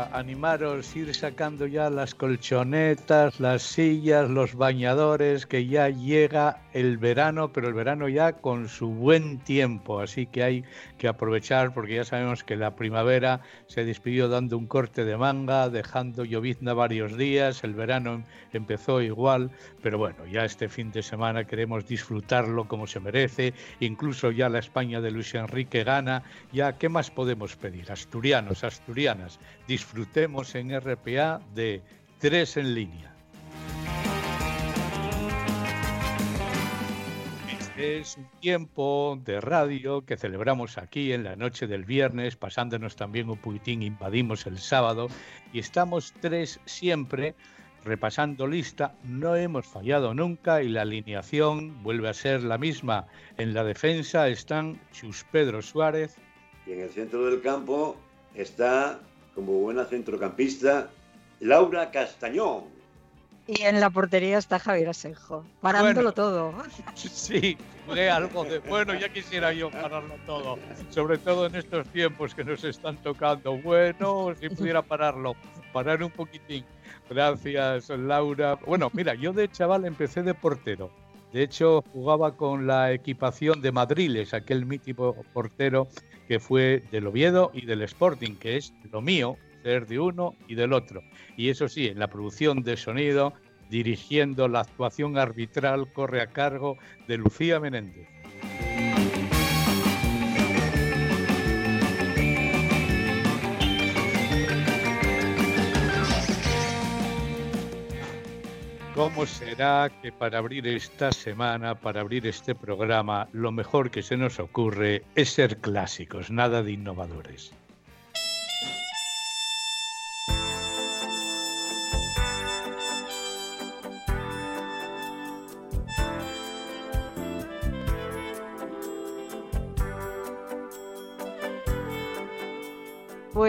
venga, animaros, ir sacando ya las colchonetas, las sillas, los bañadores, que ya llega el verano, pero el verano ya con su buen tiempo, así que hay que aprovechar porque ya sabemos que la primavera se despidió dando un corte de manga, dejando llovizna varios días, el verano empezó igual, pero bueno, ya este fin de semana queremos disfrutarlo como se merece, incluso ya la España de Luis Enrique gana, ya ¿qué más podemos pedir? Asturianos, asturianas, disfrutemos en RPA de tres en línea. es un tiempo de radio que celebramos aquí en la noche del viernes, pasándonos también un poquitín, invadimos el sábado y estamos tres siempre repasando lista. No hemos fallado nunca y la alineación vuelve a ser la misma. En la defensa están Chus Pedro Suárez. Y en el centro del campo está, como buena centrocampista, Laura Castañón. Y en la portería está Javier Asenjo, parándolo todo. Sí, fue algo de bueno, ya quisiera yo pararlo todo, sobre todo en estos tiempos que nos están tocando. Bueno, si pudiera pararlo, parar un poquitín. Gracias, Laura. Bueno, mira, yo de chaval empecé de portero. De hecho, jugaba con la equipación de Madriles, aquel mítico portero que fue del Oviedo y del Sporting, que es lo mío, ser de uno y del otro. Y eso sí, en la producción de sonido, dirigiendo la actuación arbitral, corre a cargo de Lucía Menéndez. ¿Cómo será que para abrir esta semana, para abrir este programa, lo mejor que se nos ocurre es ser clásicos, nada de innovadores?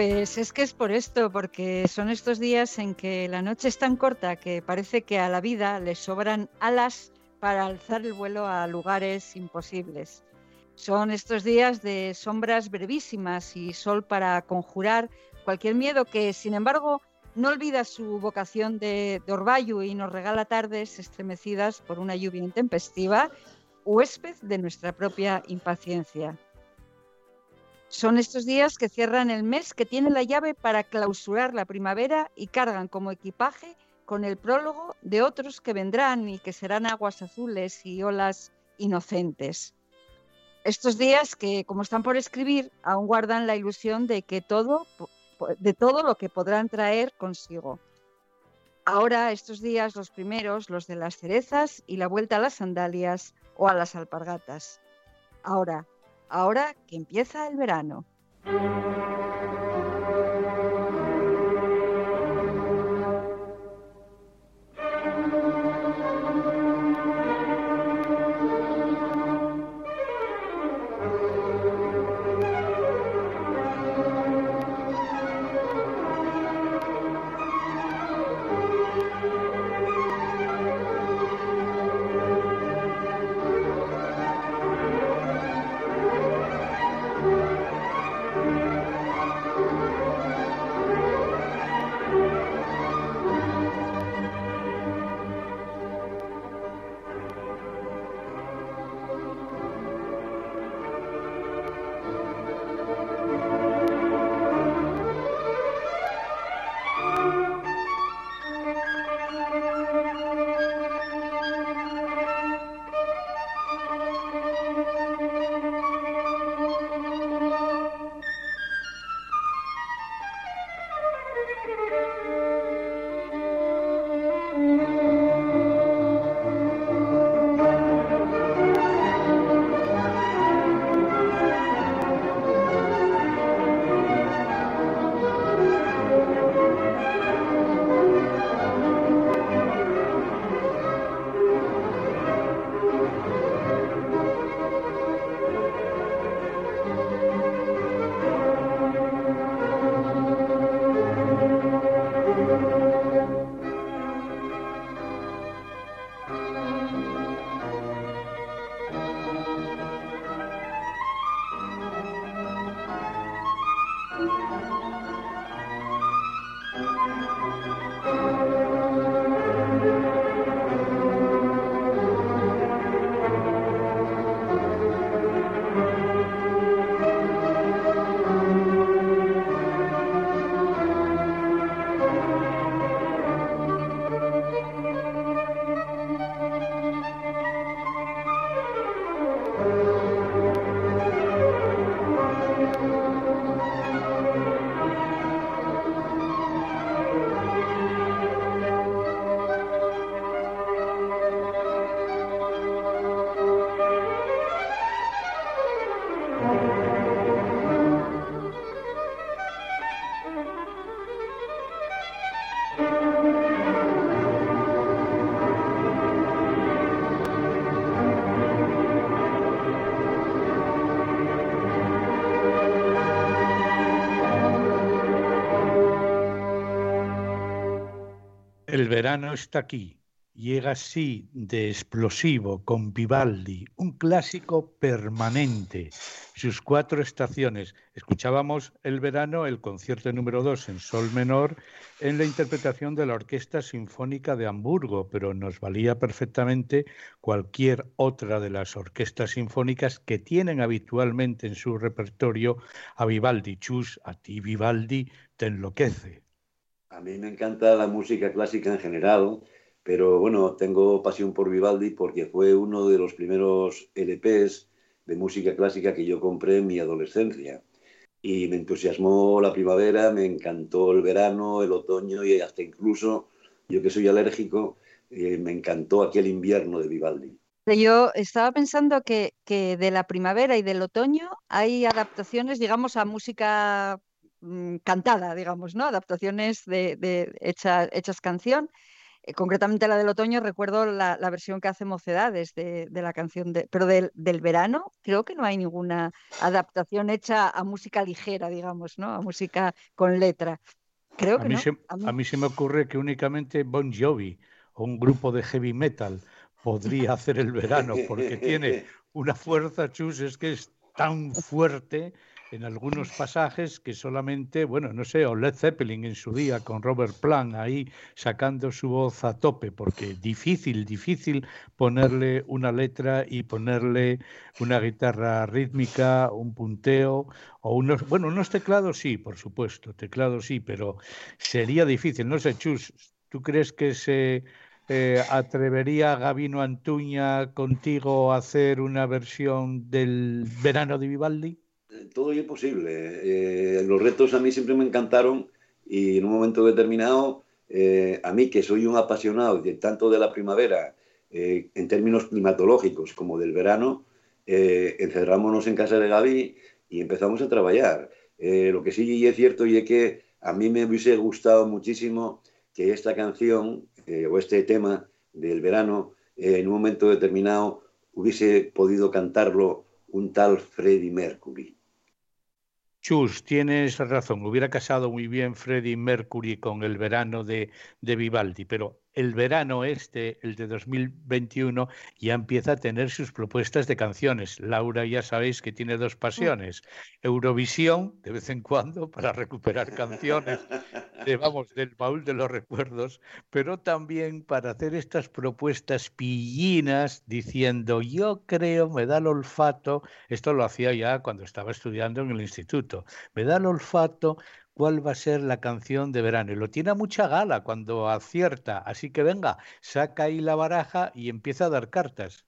Pues es que es por esto, porque son estos días en que la noche es tan corta que parece que a la vida le sobran alas para alzar el vuelo a lugares imposibles. Son estos días de sombras brevísimas y sol para conjurar cualquier miedo que, sin embargo, no olvida su vocación de, de y nos regala tardes estremecidas por una lluvia intempestiva, huésped de nuestra propia impaciencia. Son estos días que cierran el mes que tiene la llave para clausurar la primavera y cargan como equipaje con el prólogo de otros que vendrán y que serán aguas azules y olas inocentes. Estos días que, como están por escribir, aún guardan la ilusión de que todo, de todo lo que podrán traer consigo. Ahora, estos días, los primeros, los de las cerezas y la vuelta a las sandalias o a las alpargatas. Ahora, ahora que empieza el verano. Verano está aquí. Llega así de explosivo con Vivaldi, un clásico permanente, sus cuatro estaciones. Escuchábamos el verano, el concierto número dos en sol menor, en la interpretación de la Orquesta Sinfónica de Hamburgo, pero nos valía perfectamente cualquier otra de las orquestas sinfónicas que tienen habitualmente en su repertorio a Vivaldi. Chus, a ti Vivaldi te enloquece. A mí me encanta la música clásica en general, pero bueno, tengo pasión por Vivaldi porque fue uno de los primeros LPs de música clásica que yo compré en mi adolescencia. Y me entusiasmó la primavera, me encantó el verano, el otoño y hasta incluso, yo que soy alérgico, eh, me encantó aquel invierno de Vivaldi. Yo estaba pensando que, que, de la primavera y del otoño hay adaptaciones, digamos, a música Mm, cantada, digamos, ¿no? Adaptaciones de, de hechas canción. Eh, concretamente la del otoño, recuerdo la, versión que hace Mocedades de, de la canción, de, pero del, del, verano creo que no hay ninguna adaptación hecha a música ligera, digamos, ¿no? A música con letra. Creo que a mí, se, a mí se me ocurre que únicamente Bon Jovi o un grupo de heavy metal podría hacer el verano, porque tiene una fuerza, chus, es que es tan fuerte en algunos pasajes que solamente, bueno, no sé, o Led Zeppelin en su día con Robert Plant ahí sacando su voz a tope, porque difícil, difícil ponerle una letra y ponerle una guitarra rítmica, un punteo o unos, bueno, unos teclados sí, por supuesto, teclados sí, pero sería difícil. No sé, Chus, ¿tú crees que se eh, ¿atrevería Gabino Antuña contigo a hacer una versión del verano de Vivaldi? Todo es posible. Eh, los retos a mí siempre me encantaron y en un momento determinado, eh, a mí que soy un apasionado de, tanto de la primavera eh, en términos climatológicos como del verano, encerrámonos en casa de Gaby y empezamos a trabajar. lo que sí es cierto y es que a mí me hubiese gustado muchísimo que esta canción o este tema del verano en un momento determinado hubiese podido cantarlo un tal Freddie Mercury. Chus, tienes razón. Hubiera casado muy bien Freddie Mercury con el verano de, de Vivaldi, pero el verano este, el de 2021, ya empieza a tener sus propuestas de canciones. Laura ya sabéis que tiene dos pasiones. Eurovisión, de vez en cuando, para recuperar canciones, de, vamos, del baúl de los recuerdos, pero también para hacer estas propuestas pillinas diciendo, yo creo, me da el olfato, esto lo hacía ya cuando estaba estudiando en el instituto, me da el olfato cuál va a ser la canción de verano. Y lo tiene a mucha gala cuando acierta. Así que venga, saca ahí la baraja y empieza a dar cartas.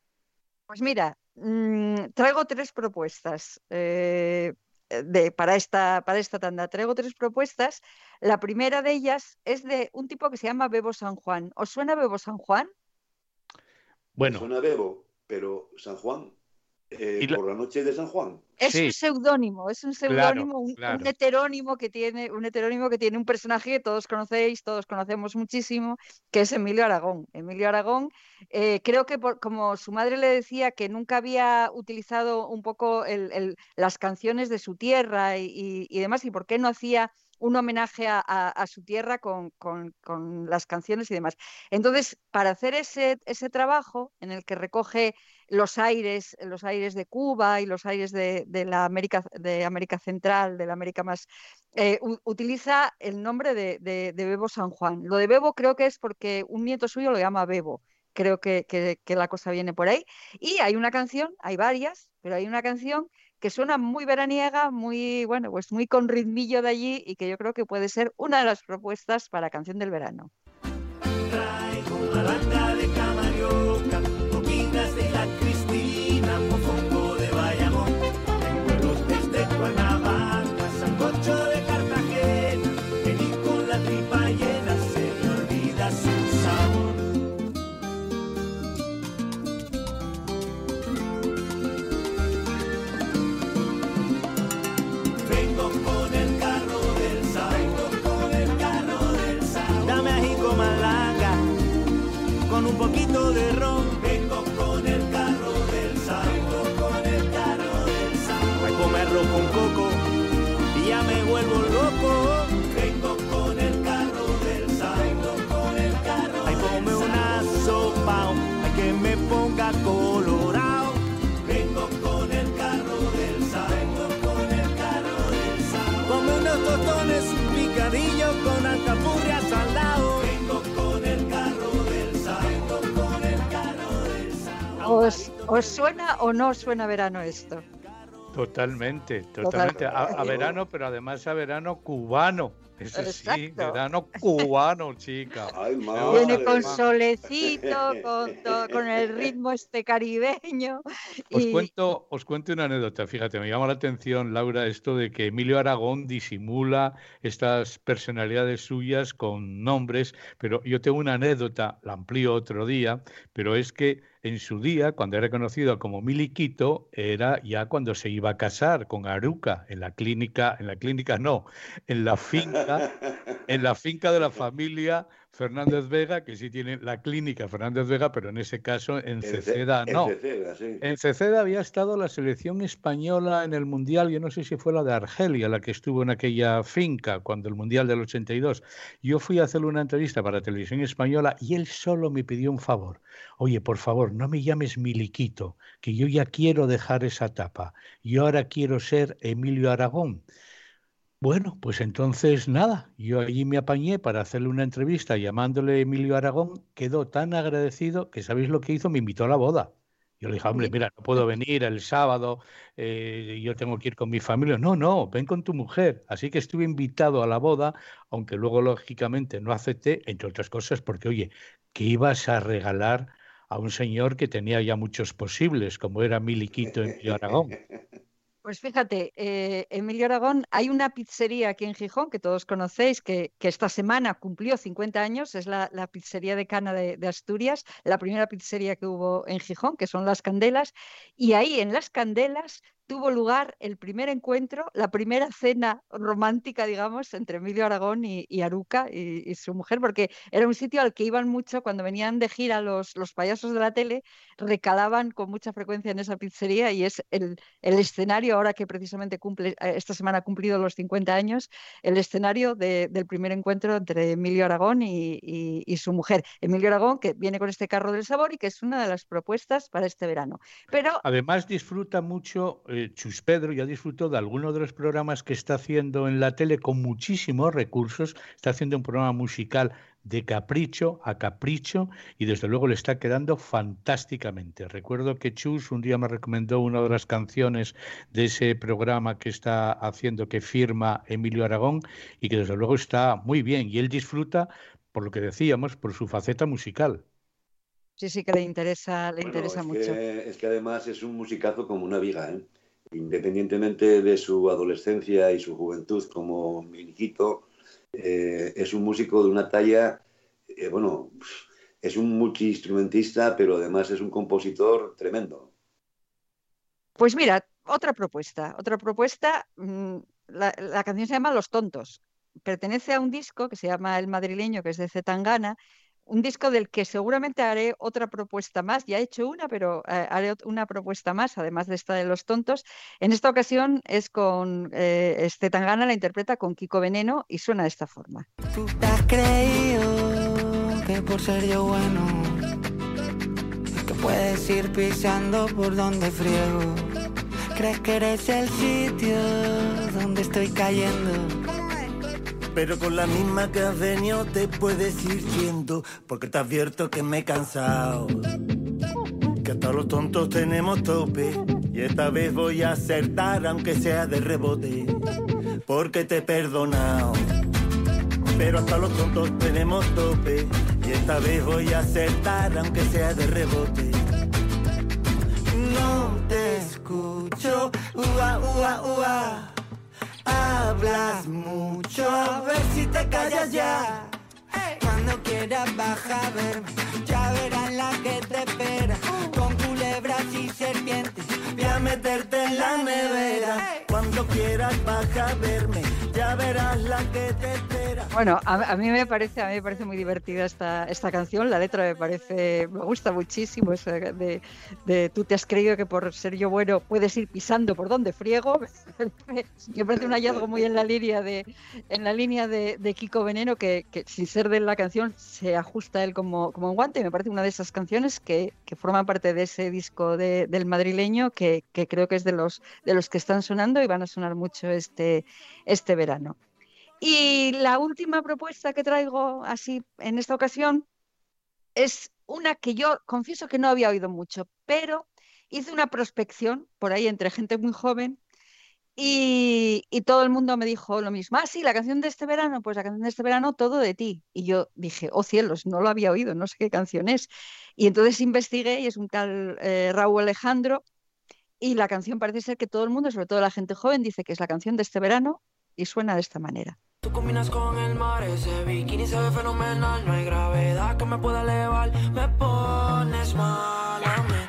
Pues mira, mmm, traigo tres propuestas. Eh, de, para, esta, para esta tanda. Traigo tres propuestas. La primera de ellas es de un tipo que se llama Bebo San Juan. ¿Os suena Bebo San Juan? Bueno. Suena Bebo, pero San Juan eh, por la noche de San Juan. Es un seudónimo, es un seudónimo, un, heterónimo que tiene, un heterónimo que tiene un personaje que todos conocéis, todos conocemos muchísimo, que es Emilio Aragón. Emilio Aragón, eh, creo que como su madre le decía que nunca había utilizado un poco las canciones de su tierra y, y demás, y por qué no hacía un homenaje a, su tierra con, las canciones y demás. Entonces, para hacer ese, ese, trabajo en el que recoge los aires, los aires de Cuba y los aires de, la América, de América Central, de la América más, eh, utiliza el nombre de, Bebo San Juan. Lo de Bebo creo que es porque un nieto suyo lo llama Bebo. Creo que, que la cosa viene por ahí. Y hay una canción, hay varias, pero hay una canción que suena muy veraniega, muy, bueno, pues muy con ritmillo de allí y que yo creo que puede ser una de las propuestas para Canción del Verano. con coco y ya me vuelvo loco. Vengo con el carro del sal, con el carro Ay, ponme del una sopa, hay que me ponga colorado. Vengo con el carro del sal, con el carro del sal. Ponme unos tostones, un picadillo con alcapurrias al lado. Vengo con el carro del sal, con el carro del sal. ¿Os, suena o no suena verano esto? Totalmente, totalmente. A, verano, pero además a verano cubano. Eso sí, verano cubano, chica. Viene con solecito, con, el ritmo este caribeño. Os, cuento, os cuento una anécdota, fíjate, me llama la atención, Laura, esto de que Emilio Aragón disimula estas personalidades suyas con nombres, pero yo tengo una anécdota, la amplío otro día, pero es que en su día, cuando era conocido como Miliquito, era ya cuando se iba a casar con Aruca en la clínica, en la clínica no, en la finca, en la finca de la familia Fernández Vega, que sí tiene la clínica Fernández Vega, pero en ese caso en Ceceda no. En Ceceda, había estado la selección española en el Mundial, yo no sé si fue la de Argelia la que estuvo en aquella finca cuando el Mundial del 82. Yo fui a hacerle una entrevista para Televisión Española y él solo me pidió un favor. Oye, por favor, no me llames Miliquito, que yo ya quiero dejar esa etapa. Yo ahora quiero ser Emilio Aragón. Bueno, pues entonces nada, yo allí me apañé para hacerle una entrevista llamándole Emilio Aragón, quedó tan agradecido que sabéis lo que hizo, me invitó a la boda. Yo le dije, hombre, mira, no puedo venir el sábado, eh, yo tengo que ir con mi familia. No, no, ven con tu mujer. Así que estuve invitado a la boda, aunque luego lógicamente no acepté, entre otras cosas, porque oye, ¿qué ibas a regalar a un señor que tenía ya muchos posibles, como era Miliquito Emilio Aragón? Pues fíjate, eh, Emilio Aragón, hay una pizzería aquí en Gijón que todos conocéis, que, esta semana cumplió 50 años, es la, pizzería de Cana de, Asturias, la primera pizzería que hubo en Gijón, que son Las Candelas, y ahí en Las Candelas tuvo lugar el primer encuentro, la primera cena romántica, digamos, entre Emilio Aragón y, Aruca y, su mujer, porque era un sitio al que iban mucho cuando venían de gira los, los payasos de la tele, recalaban con mucha frecuencia en esa pizzería y es el, el escenario, ahora que precisamente cumple, eh, esta semana ha cumplido los 50 años, el escenario del primer encuentro entre Emilio Aragón y, su mujer. Emilio Aragón, que viene con este carro del sabor y que es una de las propuestas para este verano. Pero además disfruta mucho eh, Chus Pedro ya disfrutó de algunos de los programas que está haciendo en la tele con muchísimos recursos. Está haciendo un programa musical de capricho a capricho y desde luego le está quedando fantásticamente. Recuerdo que Chus un día me recomendó una de las canciones de ese programa que está haciendo que firma Emilio Aragón y que desde luego está muy bien y él disfruta por lo que decíamos, por su faceta musical. Sí, sí que le interesa, le interesa mucho. es que además es un musicazo como una viga, ¿eh? Independientemente de su adolescencia y su juventud como miliquito, eh, es un músico de una talla, eh, bueno, es un multiinstrumentista, pero además es un compositor tremendo. Pues mira, otra propuesta, otra propuesta, mm, la canción se llama Los Tontos, pertenece a un disco que se llama El Madrileño, que es de Zetangana, un disco del que seguramente haré otra propuesta más. Ya he hecho una, pero eh, haré una propuesta más, además de esta de los tontos. En esta ocasión es con eh, este la interpreta con Kiko Veneno y suena de esta forma. Tú has creído que por ser yo bueno, que puedes ir pisando por donde friego. Crees que eres el sitio donde estoy cayendo pero con la misma que has venido te puedes ir yendo, porque te advierto que me he cansado. Que hasta los tontos tenemos tope, y esta vez voy a acertar aunque sea de rebote, porque te he perdonado. Pero hasta los tontos tenemos tope, y esta vez voy a acertar aunque sea de rebote. No te escucho, ua, ua, ua. Hablas mucho, a ver si te callas ya. Cuando quieras baja a verme, ya verás la que te espera. Con culebras y serpientes, voy a meterte en la nevera. Cuando quieras baja a verme, ya verás la que te espera. Bueno, a, mí me parece, a mí me parece muy divertida esta, esta canción. La letra me parece, me gusta muchísimo. de, de, tú te has creído que por ser yo bueno puedes ir pisando por donde friego. me parece un hallazgo muy en la línea de, en la línea de, de Kiko Veneno que, que, sin ser de la canción se ajusta a él como, como un guante. Me parece una de esas canciones que, que forman parte de ese disco de, del madrileño que, que creo que es de los de los que están sonando y van a sonar mucho este, este verano. Y la última propuesta que traigo así en esta ocasión es una que yo confieso que no había oído mucho, pero hice una prospección por ahí entre gente muy joven y, todo el mundo me dijo lo mismo. Ah, sí, la canción de este verano, pues la canción de este verano, todo de ti. Y yo dije, oh cielos, no lo había oído, no sé qué canción es. Y entonces investigué y es un tal eh, Raúl Alejandro. Y la canción parece ser que todo el mundo, sobre todo la gente joven, dice que es la canción de este verano y suena de esta manera. Tú combinas con el mar, ese se ve fenomenal, no hay gravedad que me pueda elevar, me pones mal a mí.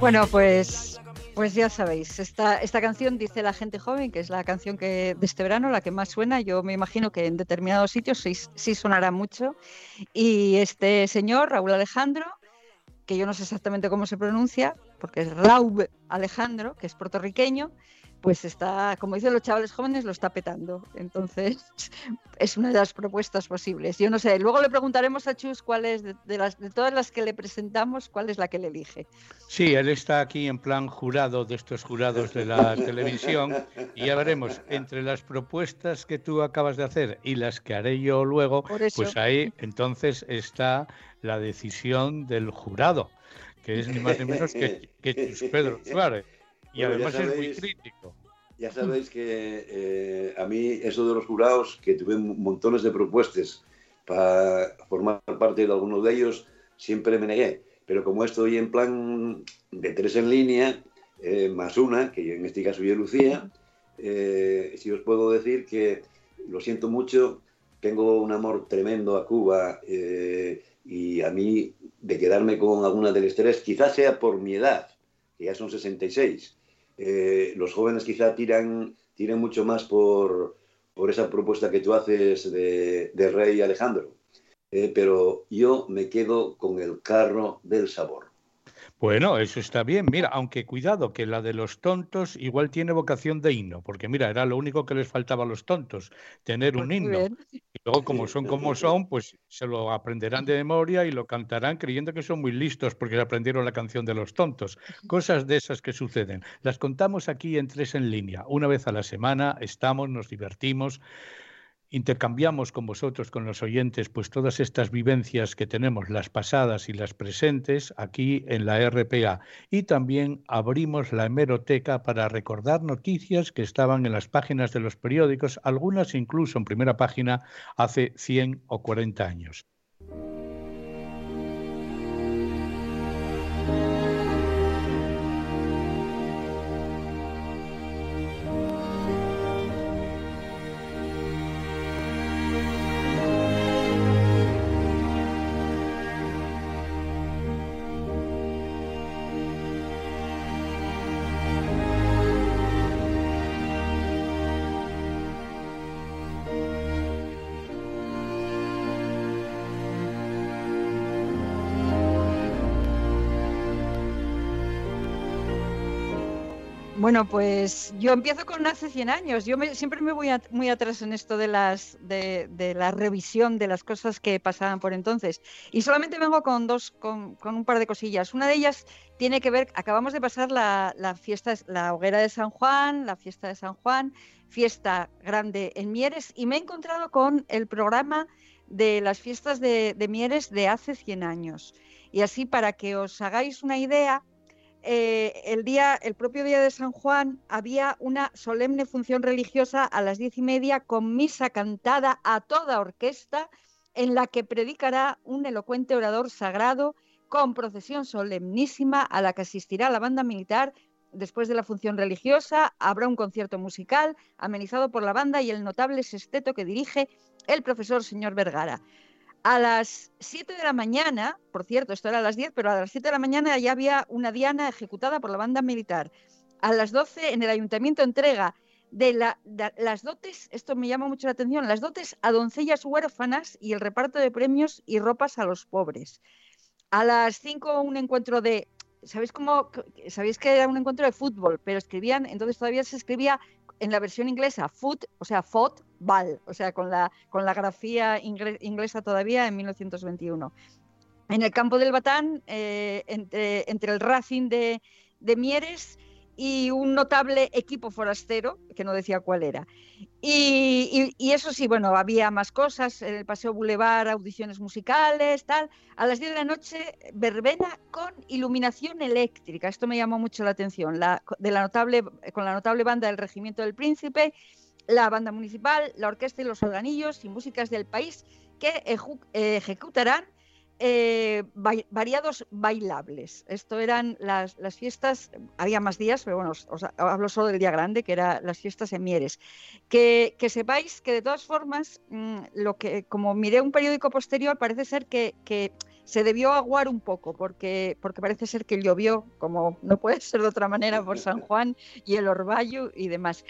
Bueno, pues, pues ya sabéis, esta, esta canción dice la gente joven, que es la canción que de este verano, la que más suena. Yo me imagino que en determinados sitios sí, sí sonará mucho. Y este señor, Raúl Alejandro, que yo no sé exactamente cómo se pronuncia, porque es Raúl Alejandro, que es puertorriqueño, pues está, como dicen los chavales jóvenes, lo está petando. Entonces, es una de las propuestas posibles. Yo no sé, luego le preguntaremos a Chus cuál es, de, las, de todas las que le presentamos, cuál es la que le elige. Sí, él está aquí en plan jurado de estos jurados de la televisión y ya veremos, entre las propuestas que tú acabas de hacer y las que haré yo luego, pues ahí entonces está la decisión del jurado, que es ni más ni menos que, que Chus Pedro Suárez. Y además es muy crítico. Ya sabéis que eh, a mí eso de los jurados, que tuve montones de propuestas para formar parte de algunos de ellos, siempre me negué. Pero como estoy en plan de tres en línea, eh, más una, que en este caso yo Lucía, eh, si os puedo decir que lo siento mucho, tengo un amor tremendo a Cuba y a mí de quedarme con alguna del estrés, quizás sea por mi edad, que ya son 66, eh, los jóvenes quizá tiran, tiran mucho más por, por esa propuesta que tú haces de, Rey Alejandro. Eh, pero yo me quedo con el carro del sabor. Bueno, eso está bien. Mira, aunque cuidado, que la de los tontos igual tiene vocación de himno, porque mira, era lo único que les faltaba a los tontos, tener un pues himno. Y luego, como son como son, pues se lo aprenderán de memoria y lo cantarán creyendo que son muy listos porque aprendieron la canción de los tontos. Cosas de esas que suceden. Las contamos aquí en Tres en Línea. Una vez a la semana estamos, nos divertimos intercambiamos con vosotros, con los oyentes, pues todas estas vivencias que tenemos, las pasadas y las presentes, aquí en la RPA. Y también abrimos la hemeroteca para recordar noticias que estaban en las páginas de los periódicos, algunas incluso en primera página hace 100 o 40 años. Bueno, pues yo empiezo con hace 100 años. Yo siempre me voy muy atrás en esto de, las, de, la revisión de las cosas que pasaban por entonces. Y solamente vengo con dos, con, un par de cosillas. Una de ellas tiene que ver, acabamos de pasar la, fiesta, la hoguera de San Juan, la fiesta de San Juan, fiesta grande en Mieres, y me he encontrado con el programa de las fiestas de, de Mieres de hace 100 años. Y así, para que os hagáis una idea, eh, el, día, el propio día de San Juan había una solemne función religiosa a las diez y media con misa cantada a toda orquesta en la que predicará un elocuente orador sagrado con procesión solemnísima a la que asistirá la banda militar. Después de la función religiosa habrá un concierto musical amenizado por la banda y el notable sexteto que dirige el profesor señor Vergara. A las 7 de la mañana, por cierto, esto era a las 10, pero a las 7 de la mañana ya había una diana ejecutada por la banda militar. A las 12 en el ayuntamiento entrega de, las dotes, esto me llama mucho la atención, las dotes a doncellas huérfanas y el reparto de premios y ropas a los pobres. A las 5 un encuentro de ¿sabéis cómo? Sabéis que era un encuentro de fútbol, pero escribían, entonces todavía se escribía en la versión inglesa, foot, o sea, football, o sea, con la, con la grafía inglesa todavía en 1921. En el campo del Batán, eh, entre, entre, el Racing de, de Mieres y un notable equipo forastero, que no decía cuál era. Y, eso sí, bueno, había más cosas, en el Paseo Boulevard, audiciones musicales, tal. A las 10 de la noche, verbena con iluminación eléctrica. Esto me llamó mucho la atención, la, de la notable, con la notable banda del Regimiento del Príncipe, la banda municipal, la orquesta y los organillos y músicas del país que ejecutarán eh, variados bailables. Esto eran las, fiestas, había más días, pero bueno, os, hablo solo del día grande, que eran las fiestas en Mieres. Que, sepáis que de todas formas, mm, lo que, como miré un periódico posterior, parece ser que, se debió aguar un poco, porque, porque parece ser que llovió, como no puede ser de otra manera, por San Juan y el Orvallo y demás.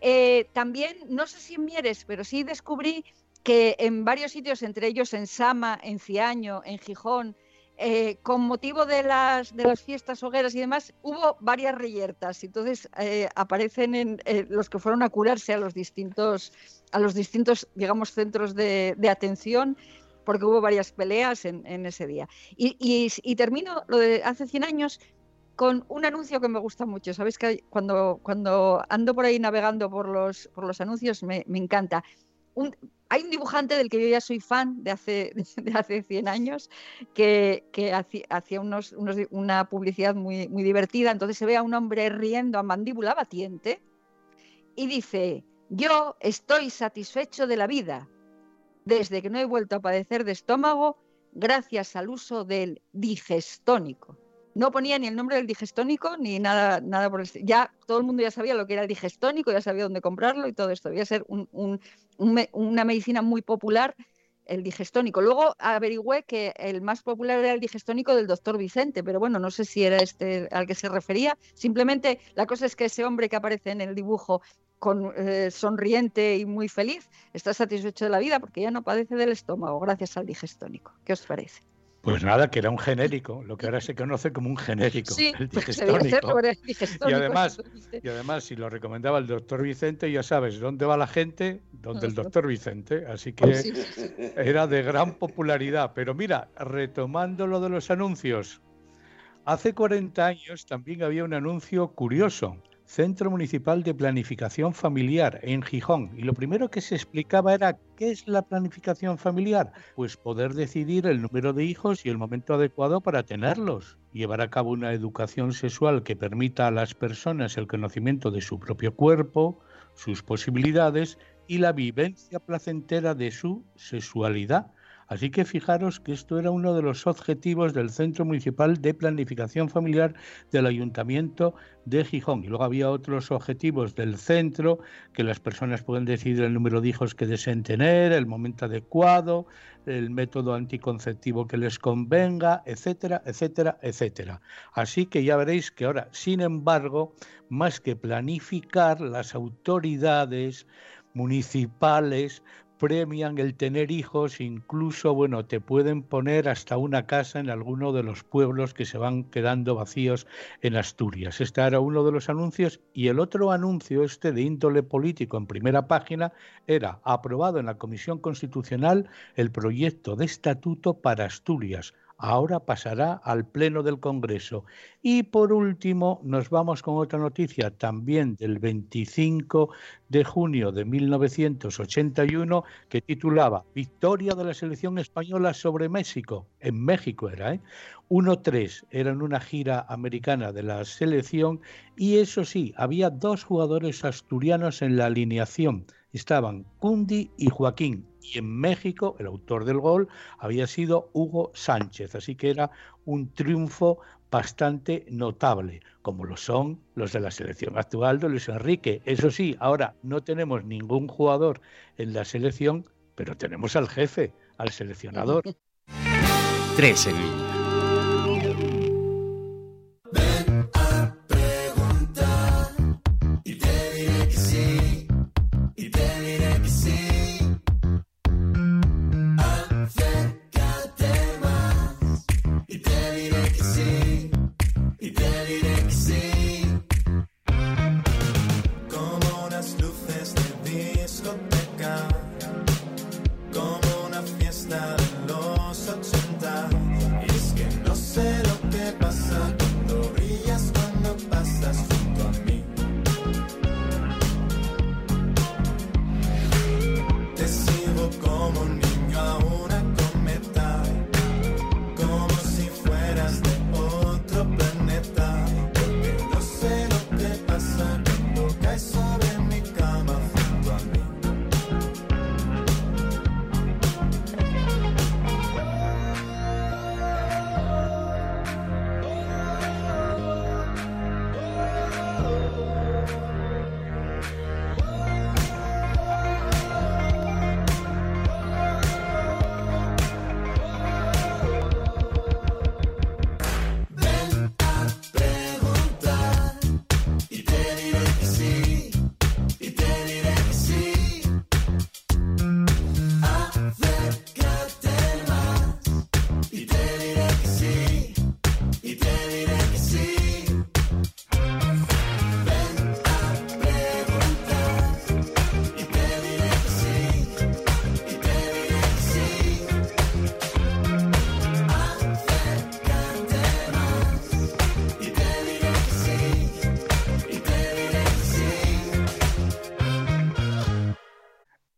Eh, también, no sé si en Mieres, pero sí descubrí que en varios sitios, entre ellos en Sama, en Ciaño, en Gijón, eh, con motivo de las, de las fiestas hogueras y demás, hubo varias reyertas. Entonces eh, aparecen en, eh, los que fueron a curarse a los distintos, a los distintos digamos, centros de, atención, porque hubo varias peleas en, ese día. Y, termino lo de hace 100 años con un anuncio que me gusta mucho. Sabéis que cuando, cuando ando por ahí navegando por los, por los anuncios me, me encanta. Un, hay un dibujante del que yo ya soy fan de hace, de hace 100 años que, hacía unos, una publicidad muy, muy divertida. Entonces se ve a un hombre riendo a mandíbula batiente y dice, yo estoy satisfecho de la vida desde que no he vuelto a padecer de estómago gracias al uso del digestónico no ponía ni el nombre del digestónico ni nada, nada por el Ya todo el mundo ya sabía lo que era el digestónico, ya sabía dónde comprarlo y todo esto. Debía ser una medicina muy popular el digestónico. Luego averigüé que el más popular era el digestónico del doctor Vicente, pero bueno, no sé si era este al que se refería. Simplemente la cosa es que ese hombre que aparece en el dibujo con, eh, sonriente y muy feliz está satisfecho de la vida porque ya no padece del estómago gracias al digestónico. ¿Qué os parece? Pues nada, que era un genérico, lo que ahora se conoce como un genérico, el pues digestónico. Y además, y además, si lo recomendaba el doctor Vicente, ya sabes dónde va la gente, donde el doctor Vicente. Así que era de gran popularidad. Pero mira, retomando lo de los anuncios, hace 40 años también había un anuncio curioso. Centro Municipal de Planificación Familiar en Gijón. Y lo primero que se explicaba era qué es la planificación familiar. Pues poder decidir el número de hijos y el momento adecuado para tenerlos. Llevar a cabo una educación sexual que permita a las personas el conocimiento de su propio cuerpo, sus posibilidades y la vivencia placentera de su sexualidad Así que fijaros que esto era uno de los objetivos del Centro Municipal de Planificación Familiar del Ayuntamiento de Gijón. Y luego había otros objetivos del centro, que las personas pueden decidir el número de hijos que deseen tener, el momento adecuado, el método anticonceptivo que les convenga, etcétera, etcétera, etcétera. Así que ya veréis que ahora, sin embargo, más que planificar, las autoridades municipales premian el tener hijos, incluso, bueno, te pueden poner hasta una casa en alguno de los pueblos que se van quedando vacíos en Asturias. Este era uno de los anuncios y el otro anuncio, este de índole político en primera página, era aprobado en la Comisión Constitucional el proyecto de estatuto para Asturias ahora pasará al Pleno del Congreso. Y por último, nos vamos con otra noticia también del 25 de junio de 1981 que titulaba Victoria de la selección española sobre México. En México era, ¿eh? 1-3 era en una gira americana de la selección y eso sí, había dos jugadores asturianos en la alineación estaban Cundi y Joaquín. Y en México el autor del gol había sido Hugo Sánchez. Así que era un triunfo bastante notable, como lo son los de la selección actual de Luis Enrique. Eso sí, ahora no tenemos ningún jugador en la selección, pero tenemos al jefe, al seleccionador. Tres en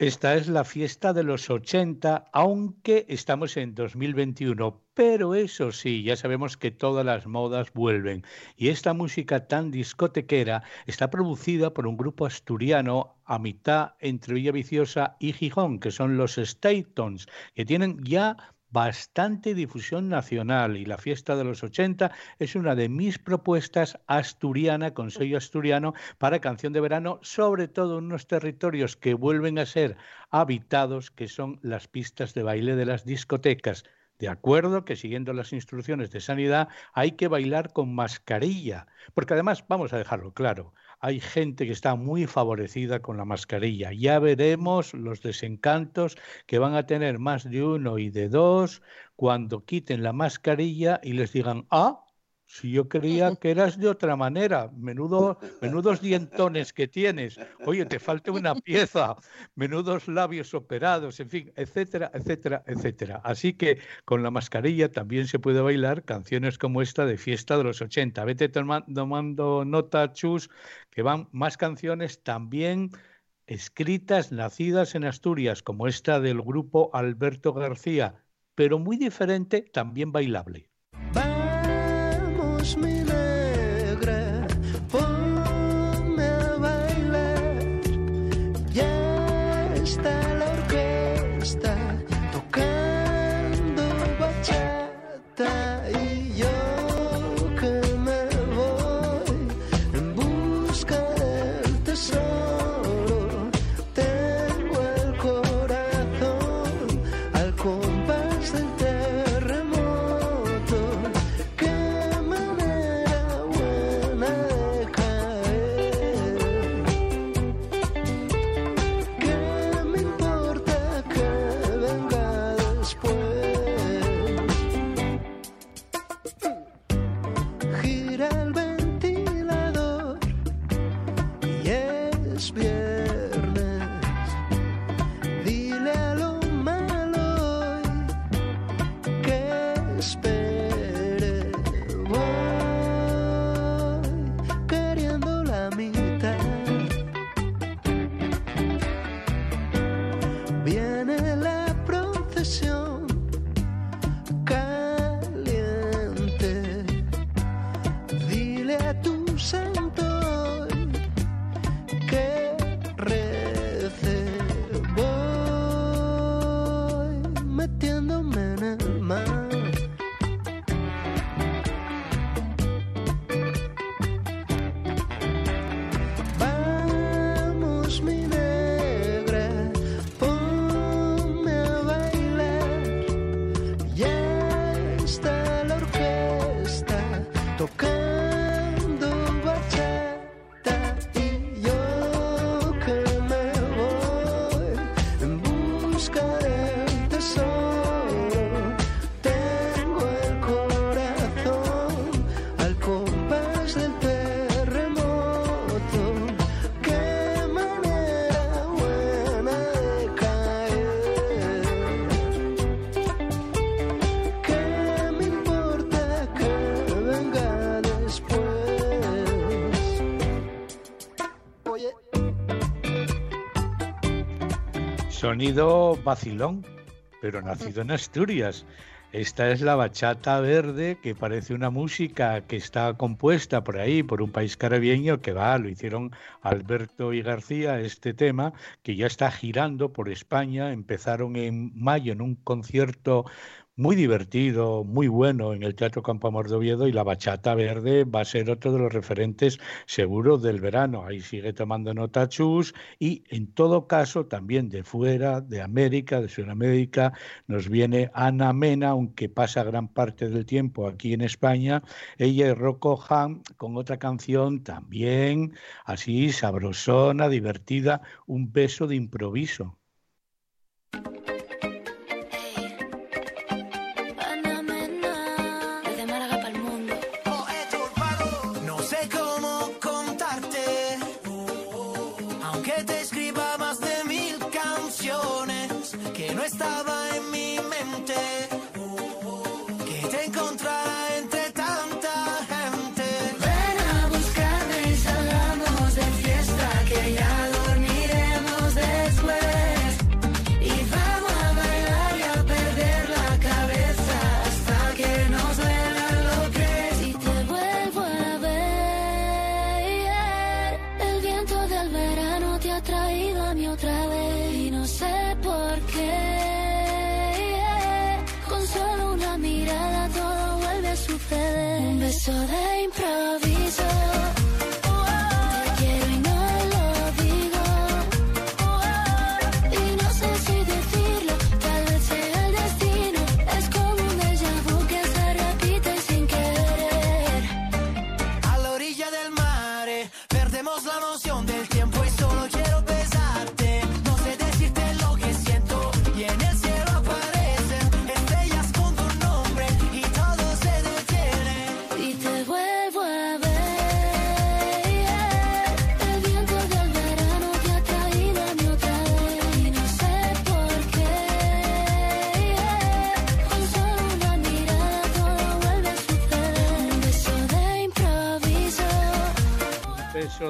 Esta es la fiesta de los 80, aunque estamos en 2021. Pero eso sí, ya sabemos que todas las modas vuelven. Y esta música tan discotequera está producida por un grupo asturiano a mitad entre Villaviciosa y Gijón, que son los Statons, que tienen ya bastante difusión nacional y la fiesta de los 80 es una de mis propuestas asturiana, con sello asturiano, para canción de verano, sobre todo en unos territorios que vuelven a ser habitados, que son las pistas de baile de las discotecas. De acuerdo que siguiendo las instrucciones de sanidad hay que bailar con mascarilla, porque además, vamos a dejarlo claro, hay gente que está muy favorecida con la mascarilla. Ya veremos los desencantos que van a tener más de uno y de dos cuando quiten la mascarilla y les digan, ah, si yo creía que eras de otra manera, menudo, menudos dientones que tienes, oye, te falta una pieza, menudos labios operados, en fin, etcétera, etcétera, etcétera. Así que con la mascarilla también se puede bailar canciones como esta de Fiesta de los 80. Vete tomando nota, Chus, que van más canciones también escritas, nacidas en Asturias, como esta del grupo Alberto García, pero muy diferente, también bailable. Me Sonido vacilón, pero nacido en Asturias. Esta es la bachata verde, que parece una música que está compuesta por ahí, por un país caribeño, que va, lo hicieron Alberto y García, este tema, que ya está girando por España. Empezaron en mayo en un concierto muy divertido, muy bueno en el Teatro Campo Amor de Oviedo y la bachata verde va a ser otro de los referentes seguros del verano. Ahí sigue tomando nota Chus y en todo caso también de fuera, de América, de Sudamérica, nos viene Ana Mena, aunque pasa gran parte del tiempo aquí en España, ella y Rocco Han con otra canción también así sabrosona, divertida, un beso de improviso.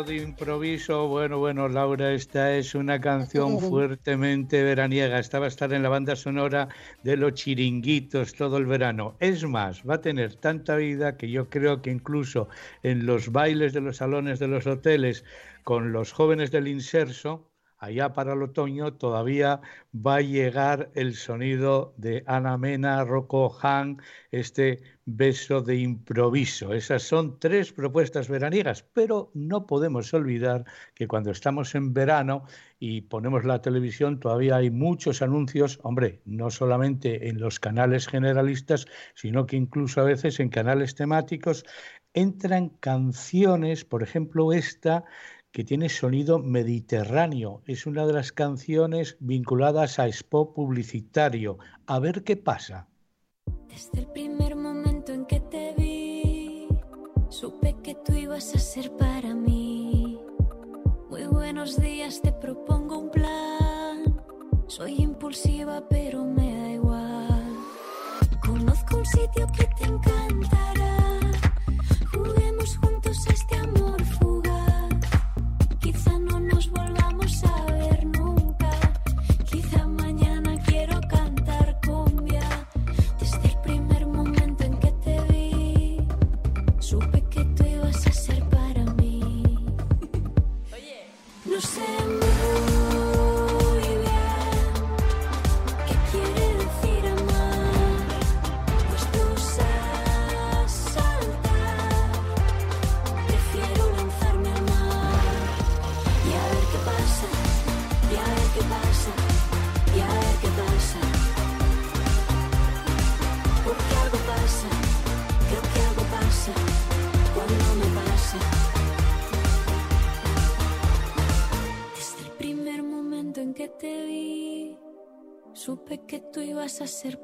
De improviso, bueno, bueno, Laura, esta es una canción fuertemente veraniega. Esta va a estar en la banda sonora de los chiringuitos todo el verano. Es más, va a tener tanta vida que yo creo que incluso en los bailes de los salones de los hoteles con los jóvenes del inserso, allá para el otoño, todavía va a llegar el sonido de Ana Mena, Rocco Han, este beso de improviso. Esas son tres propuestas veraniegas, pero no podemos olvidar que cuando estamos en verano y ponemos la televisión, todavía hay muchos anuncios, hombre, no solamente en los canales generalistas, sino que incluso a veces en canales temáticos entran canciones, por ejemplo esta, que tiene sonido mediterráneo. Es una de las canciones vinculadas a Expo publicitario. A ver qué pasa. Desde el primer momento en que te vi, supe que tú ibas a ser para mí. Muy buenos días, te propongo un plan. Soy impulsiva, pero me da igual. Conozco un sitio que te encantará. Ser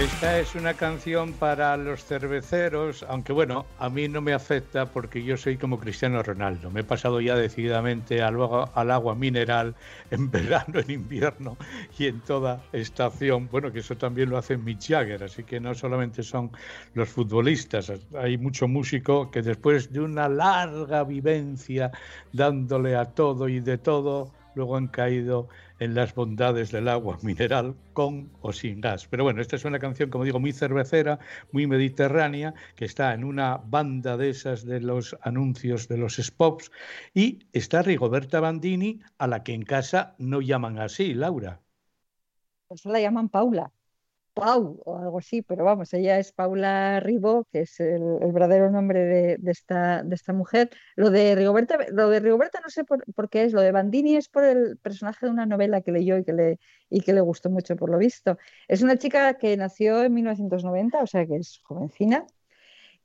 Esta es una canción para los cerveceros, aunque bueno, a mí no me afecta porque yo soy como Cristiano Ronaldo. Me he pasado ya decididamente al agua, al agua mineral en verano, en invierno y en toda estación. Bueno, que eso también lo hace Mick Jagger, así que no solamente son los futbolistas, hay mucho músico que después de una larga vivencia dándole a todo y de todo, luego han caído en las bondades del agua mineral con o sin gas. Pero bueno, esta es una canción, como digo, muy cervecera, muy mediterránea, que está en una banda de esas de los anuncios de los spots y está Rigoberta Bandini, a la que en casa no llaman así, Laura. Pues la llaman Paula. Pau o algo así, pero vamos, ella es Paula Ribó, que es el, verdadero nombre de, esta, mujer. Lo de Rigoberta, lo de Rigoberta no sé por, por qué es, lo de Bandini es por el personaje de una novela que leyó y que le, y que le gustó mucho por lo visto. Es una chica que nació en 1990, o sea que es jovencina,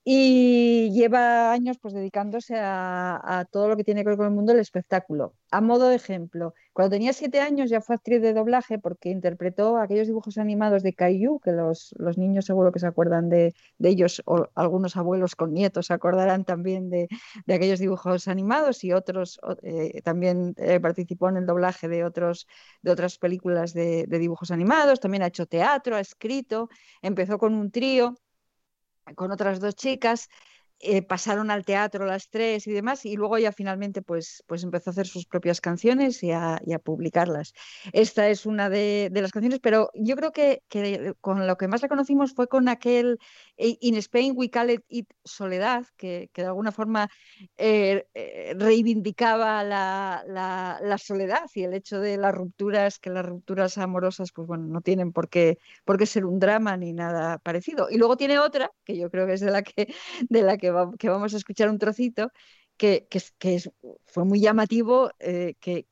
y lleva años pues dedicándose a, todo lo que tiene que ver con el mundo del espectáculo. A modo de ejemplo, cuando tenía siete años ya fue actriz de doblaje porque interpretó aquellos dibujos animados de Caillou, que los, los niños seguro que se acuerdan de, ellos, o algunos abuelos con nietos se acordarán también de, de aquellos dibujos animados y otros eh, también eh, participó en el doblaje de, otros, de otras películas de dibujos animados, también ha hecho teatro, ha escrito, empezó con un trío con otras dos chicas, eh, pasaron al teatro las tres y demás, y luego ya finalmente pues, pues empezó a hacer sus propias canciones y a, y a publicarlas. Esta es una de, de las canciones, pero yo creo que, que con lo que más la conocimos fue con aquel eh, In Spain We Call It Soledad, que, que de alguna forma eh, eh, reivindicaba la, la, la soledad y el hecho de las rupturas, que las rupturas amorosas pues bueno, no tienen por qué, por qué ser un drama ni nada parecido. Y luego tiene otra, que yo creo que es de la que, de la que, que vamos a escuchar un trocito, que, que, es- fue muy llamativo eh, que,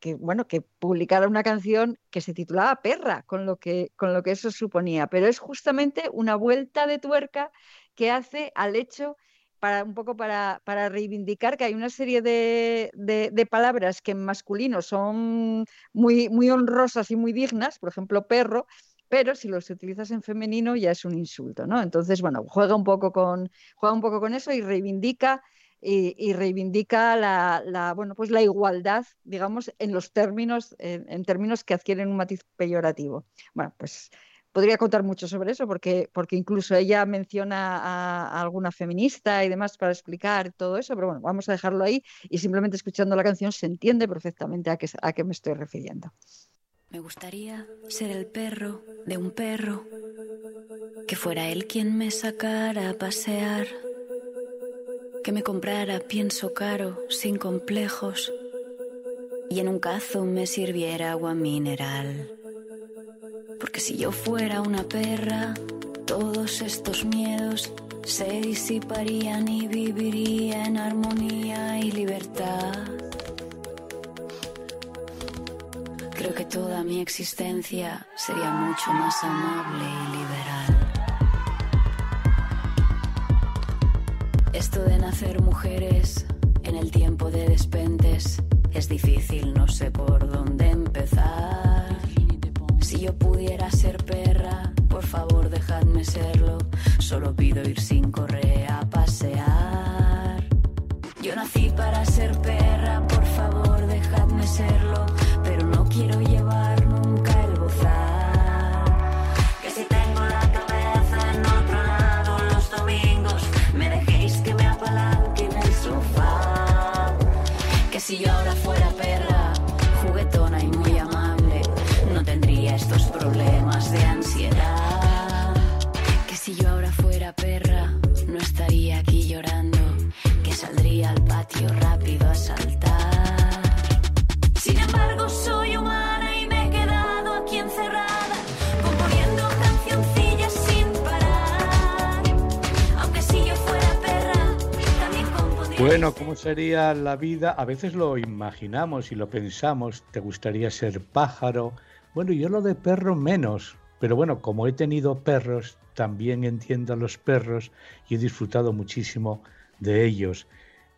que- bueno, que publicara una canción que se titulaba Perra, con lo que, con lo que eso suponía. Pero es justamente una vuelta de tuerca que hace al hecho para un poco para, para reivindicar que hay una serie de, de- de palabras que en masculino son muy, muy honrosas y muy dignas, por ejemplo, perro, pero si los utilizas en femenino ya es un insulto, ¿no? Entonces, bueno, juega un poco con, juega un poco con eso y reivindica y, y reivindica la, la, bueno, pues la igualdad, digamos, en los términos, en, en términos que adquieren un matiz peyorativo. Bueno, pues podría contar mucho sobre eso, porque, porque incluso ella menciona a, a alguna feminista y demás para explicar todo eso, pero bueno, vamos a dejarlo ahí y simplemente escuchando la canción se entiende perfectamente a qué, a qué me estoy refiriendo. Me gustaría ser el perro de un perro, que fuera él quien me sacara a pasear, que me comprara pienso caro, sin complejos, y en un cazo me sirviera agua mineral. Porque si yo fuera una perra, todos estos miedos se disiparían y viviría en armonía y libertad. Creo que toda mi existencia sería mucho más amable y liberal. Esto de nacer mujeres en el tiempo de despentes es difícil, no sé por dónde empezar. Si yo pudiera ser perra, por favor dejadme serlo. Solo pido ir sin correa a pasear. Yo nací para ser perra, por favor dejadme serlo. Si yo ahora Bueno, ¿cómo sería la vida? A veces lo imaginamos y lo pensamos. ¿Te gustaría ser pájaro? Bueno, yo lo de perro menos. Pero bueno, como he tenido perros, también entiendo a los perros y he disfrutado muchísimo de ellos.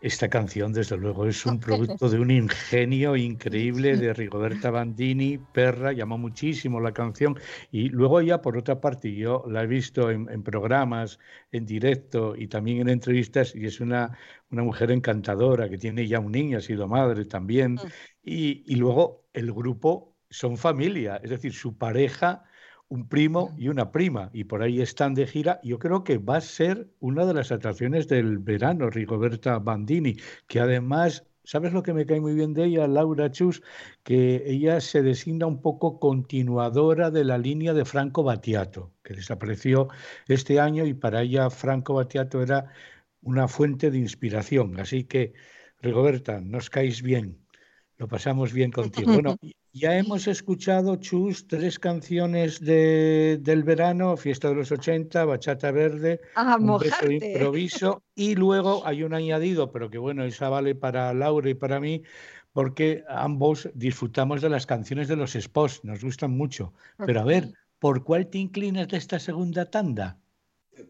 Esta canción, desde luego, es un producto de un ingenio increíble de Rigoberta Bandini, Perra, llama muchísimo la canción. Y luego ya, por otra parte, yo la he visto en, en programas, en directo y también en entrevistas, y es una, una mujer encantadora que tiene ya un niño, ha sido madre también. Y, y luego el grupo son familia, es decir, su pareja un primo y una prima, y por ahí están de gira. Yo creo que va a ser una de las atracciones del verano, Rigoberta Bandini, que además, ¿sabes lo que me cae muy bien de ella, Laura Chus? Que ella se designa un poco continuadora de la línea de Franco Battiato, que desapareció este año y para ella Franco Battiato era una fuente de inspiración. Así que, Rigoberta, nos caes bien. Lo pasamos bien contigo. Bueno, ya hemos escuchado, Chus, tres canciones de, del verano, Fiesta de los 80, Bachata Verde, A Un beso improviso y luego hay un añadido, pero que bueno, esa vale para Laura y para mí, porque ambos disfrutamos de las canciones de los spots, nos gustan mucho. Pero a ver, ¿por cuál te inclinas de esta segunda tanda?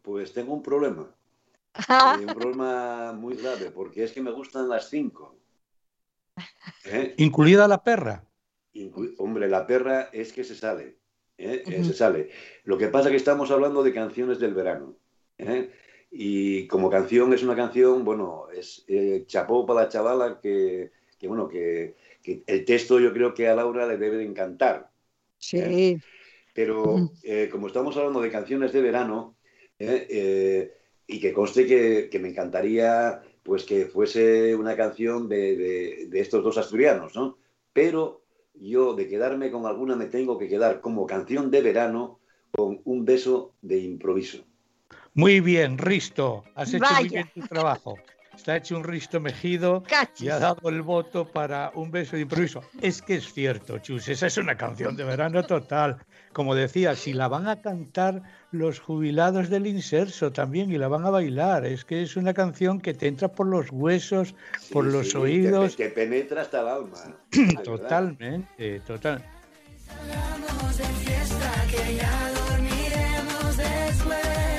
Pues tengo un problema. Eh, un problema muy grave, porque es que me gustan las cinco. ¿Eh? Incluida la perra. Hombre, la perra es que se sale. ¿eh? Eh. Se sale. Lo que pasa es que estamos hablando de canciones del verano. ¿eh? Y como canción es una canción, bueno, es eh, chapó para la chavala que, que, bueno, que, que el texto yo creo que a Laura le debe de encantar. Sí. Pero como estamos hablando de canciones de verano, y que conste que, que me encantaría pues que fuese una canción de, de- de estos dos asturianos, ¿no? Pero yo de quedarme con alguna me tengo que quedar como canción de verano con un beso de improviso. Muy bien, Risto. Has hecho muy Vaya. bien tu trabajo. Está hecho un Risto Mejido Cachis. y ha dado el voto para un beso de improviso. Es que es cierto, Chus, esa es una canción de verano total. Como decía, si la van a cantar los jubilados del inserso también y la van a bailar, es que es una canción que te entra por los huesos, por Sí, los sí, oídos. Que, que penetra hasta el alma. Totalmente, total. Salgamos de fiesta que ya dormiremos después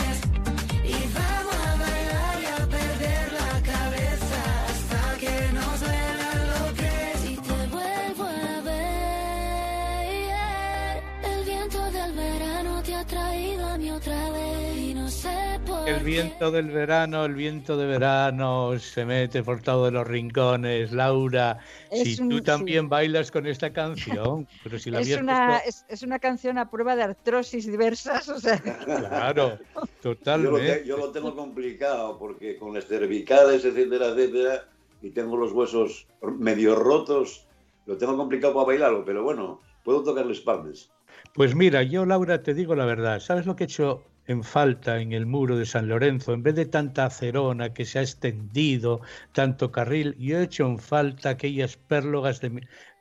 El qué. viento del verano, el viento de verano se mete por todos los rincones. Laura, Es si un- tú sí. también bailas con esta canción, pero si la Es una, puesto- es, es una canción a prueba de artrosis diversas, o sea, Claro, Yo lo, totalmente. te- yo lo tengo complicado porque con las cervicales, etcétera, etcétera, y tengo los huesos medio rotos, lo tengo complicado para bailarlo, pero bueno, puedo tocar los palmes. Pues mira, yo Laura te digo la verdad, ¿sabes lo que he hecho en falta en el muro de San Lorenzo? En vez de tanta acerona que se ha extendido, tanto carril, yo he hecho en falta aquellas pérlogas de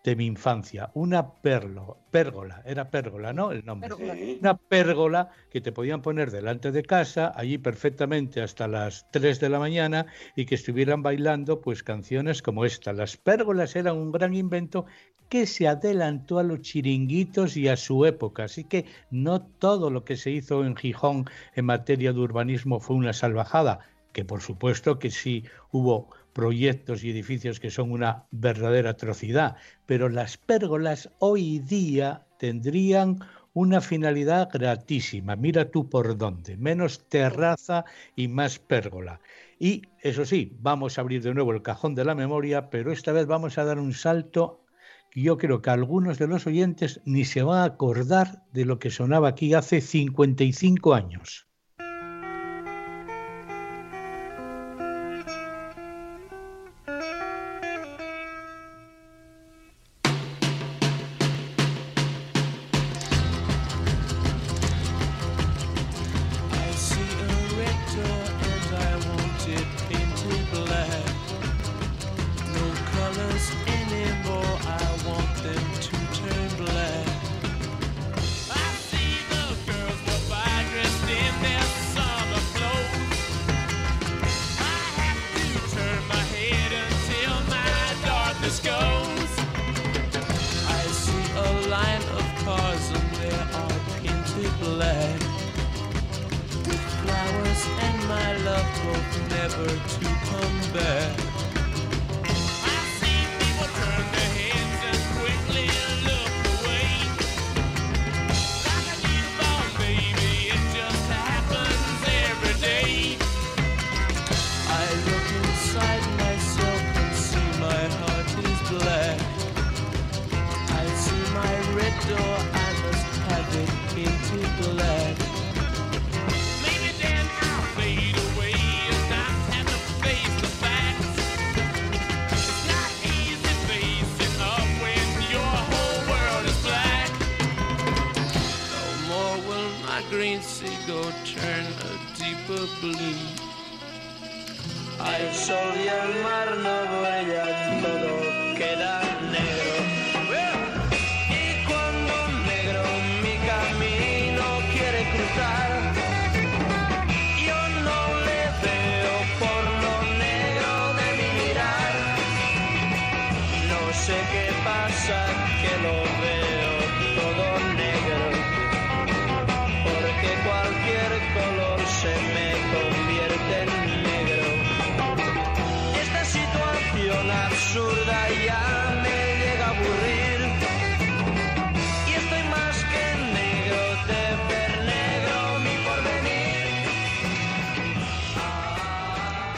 de mi infancia. Una perlo, pérgola, era pérgola, ¿no? El nombre. Pérgola. Una pérgola que te podían poner delante de casa, allí perfectamente hasta las 3 de la mañana, y que estuvieran bailando pues canciones como esta. Las pérgolas eran un gran invento que se adelantó a los chiringuitos y a su época. Así que no todo lo que se hizo en Gijón en materia de urbanismo fue una salvajada, que por supuesto que sí hubo proyectos y edificios que son una verdadera atrocidad, pero las pérgolas hoy día tendrían una finalidad gratísima. Mira tú por dónde. Menos terraza y más pérgola. Y eso sí, vamos a abrir de nuevo el cajón de la memoria, pero esta vez vamos a dar un salto que yo creo que algunos de los oyentes ni se van a acordar de lo que sonaba aquí hace 55 años.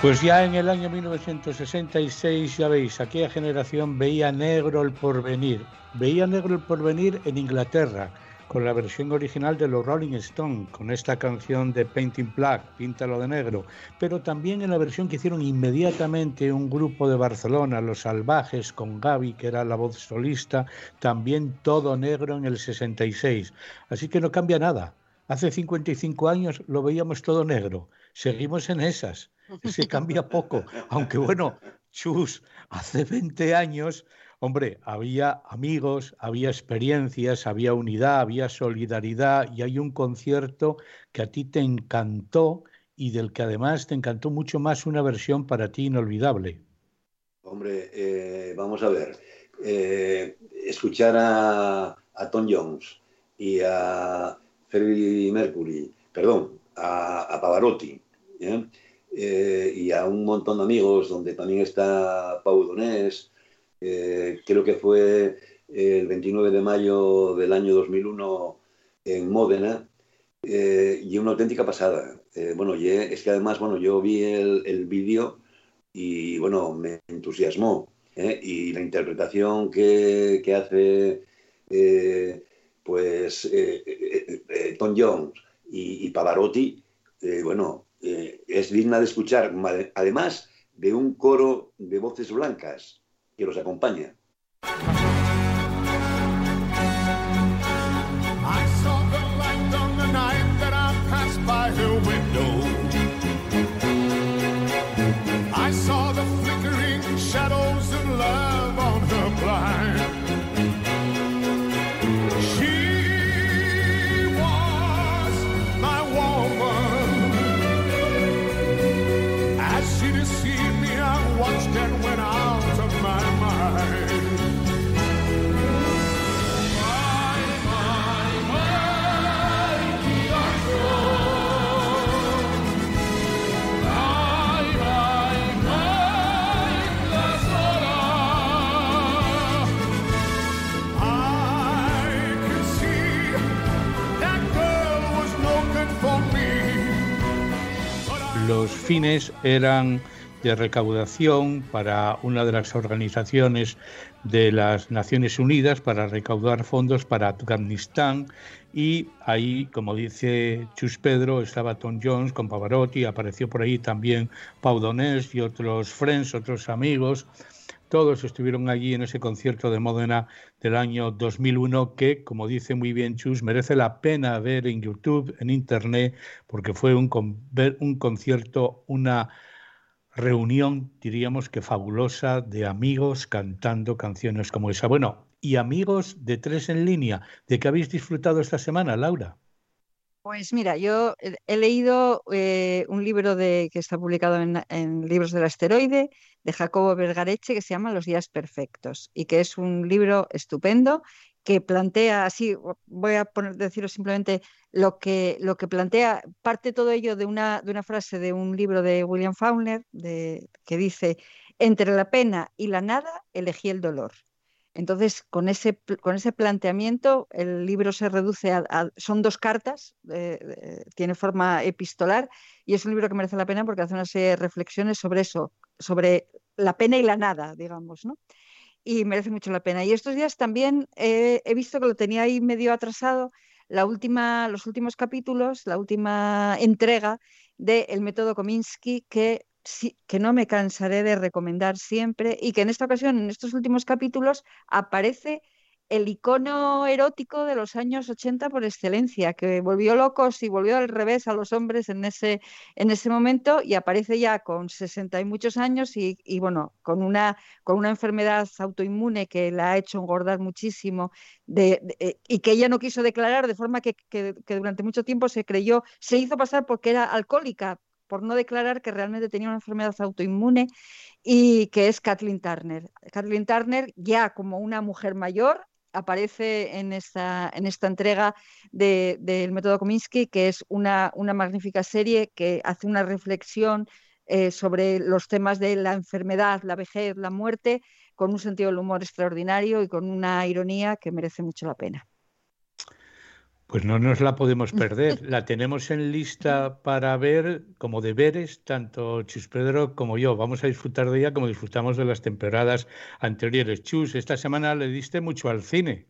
Pues ya en el año 1966, ya veis, aquella generación veía negro el porvenir. Veía negro el porvenir en Inglaterra, con la versión original de los Rolling Stones, con esta canción de Painting Black, Píntalo de Negro, pero también en la versión que hicieron inmediatamente un grupo de Barcelona, Los Salvajes, con Gaby, que era la voz solista, también todo negro en el 66. Así que no cambia nada. Hace 55 años lo veíamos todo negro. Seguimos en esas. Se cambia poco. Aunque bueno, chus, hace 20 años, hombre, había amigos, había experiencias, había unidad, había solidaridad y hay un concierto que a ti te encantó y del que además te encantó mucho más una versión para ti inolvidable. Hombre, eh, vamos a ver. Eh, escuchar a, a Tom Jones y a Freddie Mercury, perdón, a, a Pavarotti, ¿eh? Eh, y a un montón de amigos, donde también está Pau Donés, eh, creo que fue el 29 de mayo del año 2001 en Módena, eh, y una auténtica pasada. Eh, bueno, es que además, bueno, yo vi el, el vídeo y, bueno, me entusiasmó. Y la interpretación que, que hace, pues, Tom Jones y, Pavarotti, bueno, eh, es digna de escuchar, además de un coro de voces blancas que los acompaña. Los fines eran de recaudación para una de las organizaciones de las Naciones Unidas para recaudar fondos para Afganistán y ahí, como dice Chus Pedro, estaba Tom Jones con Pavarotti, apareció por ahí también Pau Donés y otros friends, otros amigos. Todos estuvieron allí en ese concierto de Módena del año 2001 que, como dice muy bien Chus, merece la pena ver en YouTube, en Internet, porque fue un, concierto, una reunión, diríamos que fabulosa, de amigos cantando canciones como esa. Bueno, y amigos de tres en línea, ¿de qué habéis disfrutado esta semana, Laura? Pues mira, yo he leído eh, un libro de, que está publicado en, Libros del Asteroide de Jacobo Vergareche que se llama Los días perfectos y que es un libro estupendo que plantea, así voy a poner, deciros simplemente lo que, lo que plantea, parte todo ello de una, de una frase de un libro de William Faulkner de, que dice, entre la pena y la nada elegí el dolor. Entonces, con ese, con ese planteamiento, el libro se reduce a, son dos cartas, eh, eh, tiene forma epistolar y es un libro que merece la pena porque hace una serie de reflexiones sobre eso, sobre la pena y la nada, digamos, ¿no? Y merece mucho la pena. Y estos días también eh, he visto que lo tenía ahí medio atrasado, la última, los últimos capítulos, la última entrega de El método Kominsky, que, que no me cansaré de recomendar siempre y que en esta ocasión, en estos últimos capítulos, aparece el icono erótico de los años 80 por excelencia, que volvió locos y volvió al revés a los hombres en ese, en ese momento y aparece ya con 60 y muchos años y, bueno, con una, con una enfermedad autoinmune que la ha hecho engordar muchísimo eh, y que ella no quiso declarar, de forma que- que durante mucho tiempo se creyó, se hizo pasar porque era alcohólica, por no declarar que realmente tenía una enfermedad autoinmune y que es Kathleen Turner. Kathleen Turner, ya como una mujer mayor, aparece en esta, en esta entrega de- del método Kominsky, que es una, una magnífica serie que hace una reflexión eh, sobre los temas de la enfermedad, la vejez, la muerte, con un sentido del humor extraordinario y con una ironía que merece mucho la pena. Pues no nos la podemos perder. La tenemos en lista para ver como deberes, tanto Chus Pedro como yo. Vamos a disfrutar de ella como disfrutamos de las temporadas anteriores. Chus, esta semana le diste mucho al cine.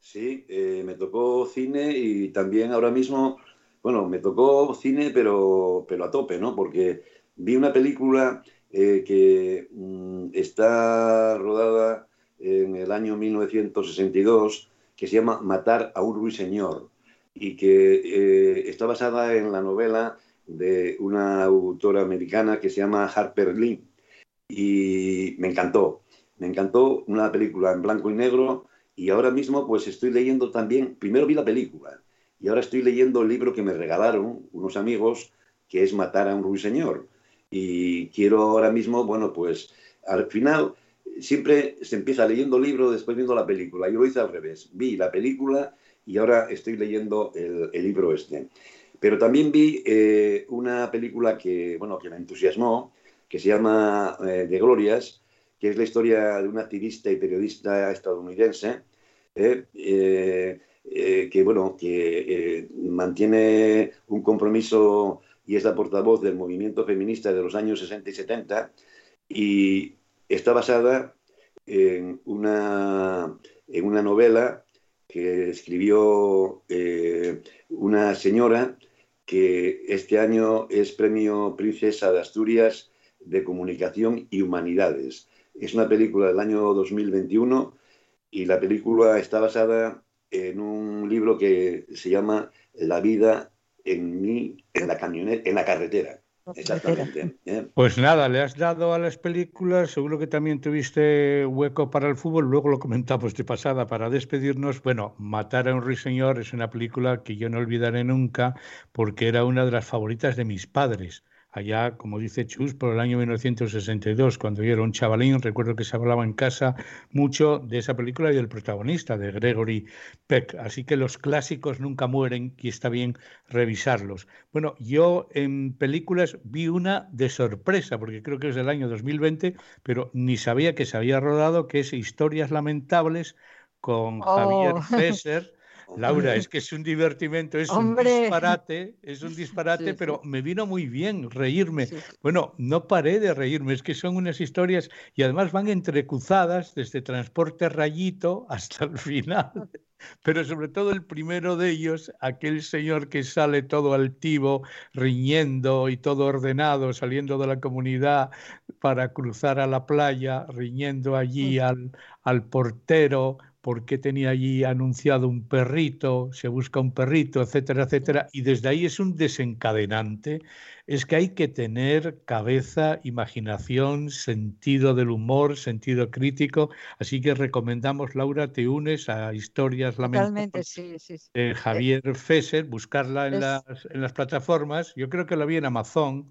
Sí, eh, me tocó cine y también ahora mismo, bueno, me tocó cine pero, pero a tope, ¿no? Porque vi una película eh, que mm, está rodada en el año 1962 que se llama Matar a un ruiseñor y que eh, está basada en la novela de una autora americana que se llama Harper Lee. Y me encantó, me encantó una película en blanco y negro y ahora mismo pues estoy leyendo también, primero vi la película y ahora estoy leyendo el libro que me regalaron unos amigos que es Matar a un ruiseñor. Y quiero ahora mismo, bueno, pues al final siempre se empieza leyendo libro, después viendo la película. Yo lo hice al revés. Vi la película y ahora estoy leyendo el, el libro este. Pero también vi eh, una película que, bueno, que me entusiasmó, que se llama eh, De Glorias, que es la historia de un activista y periodista estadounidense eh, eh, eh, que, bueno, que eh, mantiene un compromiso y es la portavoz del movimiento feminista de los años 60 y 70 y está basada en una, en una novela que escribió eh, una señora que este año es premio Princesa de Asturias de Comunicación y Humanidades. Es una película del año 2021 y la película está basada en un libro que se llama La vida en mí, en la en la carretera. Exactamente. Pues nada, le has dado a las películas, seguro que también tuviste hueco para el fútbol, luego lo comentamos de pasada para despedirnos. Bueno, Matar a un ruiseñor es una película que yo no olvidaré nunca porque era una de las favoritas de mis padres. Allá, como dice Chus, por el año 1962, cuando yo era un chavalín, recuerdo que se hablaba en casa mucho de esa película y del protagonista, de Gregory Peck. Así que los clásicos nunca mueren y está bien revisarlos. Bueno, yo en películas vi una de sorpresa, porque creo que es del año 2020, pero ni sabía que se había rodado, que es Historias Lamentables con Javier Oh. Laura, es que es un divertimento, es un disparate, es un disparate, Sí, sí. pero me vino muy bien reírme. Sí. Bueno, no paré de reírme, es que son unas historias y además van entrecruzadas desde Transporte Rayito hasta el final. Pero sobre todo el primero de ellos, aquel señor que sale todo altivo, riñendo y todo ordenado, saliendo de la comunidad para cruzar a la playa, riñendo allí al, al portero, porque tenía allí anunciado un perrito, se busca un perrito, etcétera, etcétera. Y desde ahí es un desencadenante. Es que hay que tener cabeza, imaginación, sentido del humor, sentido crítico. Así que recomendamos, Laura, te unes a Historias Lamentables sí, sí. sí. de Javier Fesser, buscarla en Es- las, en las plataformas. Yo creo que la vi en Amazon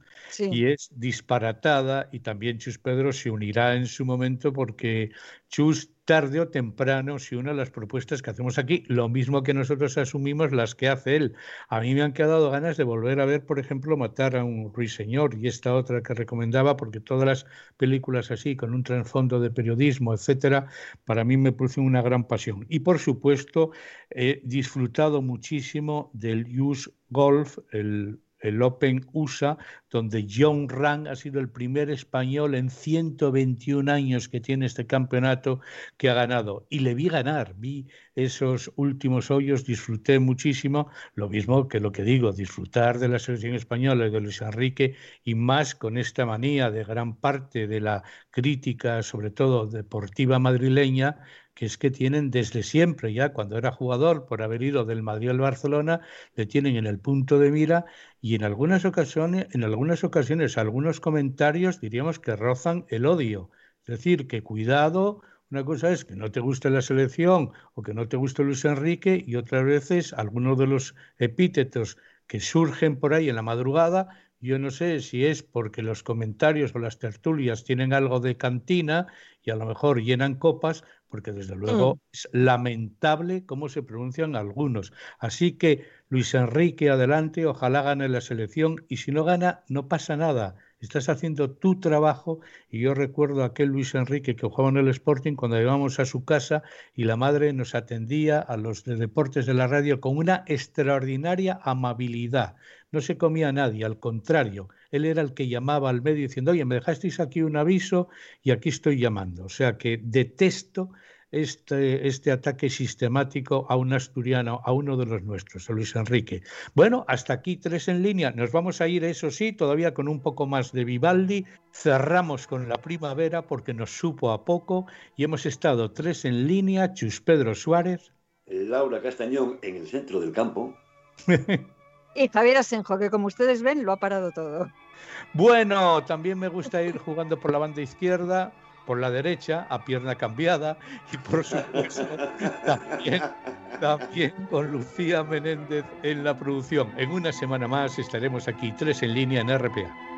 y es disparatada y también Chus Pedro se unirá en su momento porque Chus tarde o temprano se une a las propuestas que hacemos aquí, lo mismo que nosotros asumimos las que hace él. A mí me han quedado ganas de volver a ver, por ejemplo, Matar a un ruiseñor y esta otra que recomendaba, porque todas las películas así, con un trasfondo de periodismo, etcétera, para mí me producen una gran pasión. Y por supuesto, he disfrutado muchísimo del US Golf, el el Open USA, donde John Ram ha sido el primer español en 121 años que tiene este campeonato que ha ganado. Y le vi ganar, vi esos últimos hoyos, disfruté muchísimo, lo mismo que lo que digo, disfrutar de la selección española y de Luis Enrique, y más con esta manía de gran parte de la crítica, sobre todo deportiva madrileña, que es que tienen desde siempre, ya cuando era jugador, por haber ido del Madrid al Barcelona, le tienen en el punto de mira y en algunas ocasiones, en algunas ocasiones, algunos comentarios diríamos que rozan el odio. Es decir, que cuidado, una cosa es que no te guste la selección o que no te guste Luis Enrique y otras veces algunos de los epítetos que surgen por ahí en la madrugada Yo no sé si es porque los comentarios o las tertulias tienen algo de cantina y a lo mejor llenan copas, porque desde luego Mm. es lamentable cómo se pronuncian algunos. Así que Luis Enrique, adelante, ojalá gane la selección y si no gana, no pasa nada. Estás haciendo tu trabajo y yo recuerdo a aquel Luis Enrique que jugaba en el Sporting cuando íbamos a su casa y la madre nos atendía a los de deportes de la radio con una extraordinaria amabilidad. No se comía a nadie, al contrario, él era el que llamaba al medio diciendo, oye, me dejasteis aquí un aviso y aquí estoy llamando. O sea que detesto este, este ataque sistemático a un asturiano, a uno de los nuestros, a Luis Enrique. Bueno, hasta aquí tres en línea. Nos vamos a ir, eso sí, todavía con un poco más de Vivaldi. Cerramos con la primavera porque nos supo a poco y hemos estado tres en línea. Chus Pedro Suárez. Laura Castañón en el centro del campo. Y Javier Asenjo, que como ustedes ven, lo ha parado todo. Bueno, también me gusta ir jugando por la banda izquierda, por la derecha, a pierna cambiada, y por supuesto también, con Lucía Menéndez en la producción. En una semana más estaremos aquí, tres en línea en RPA.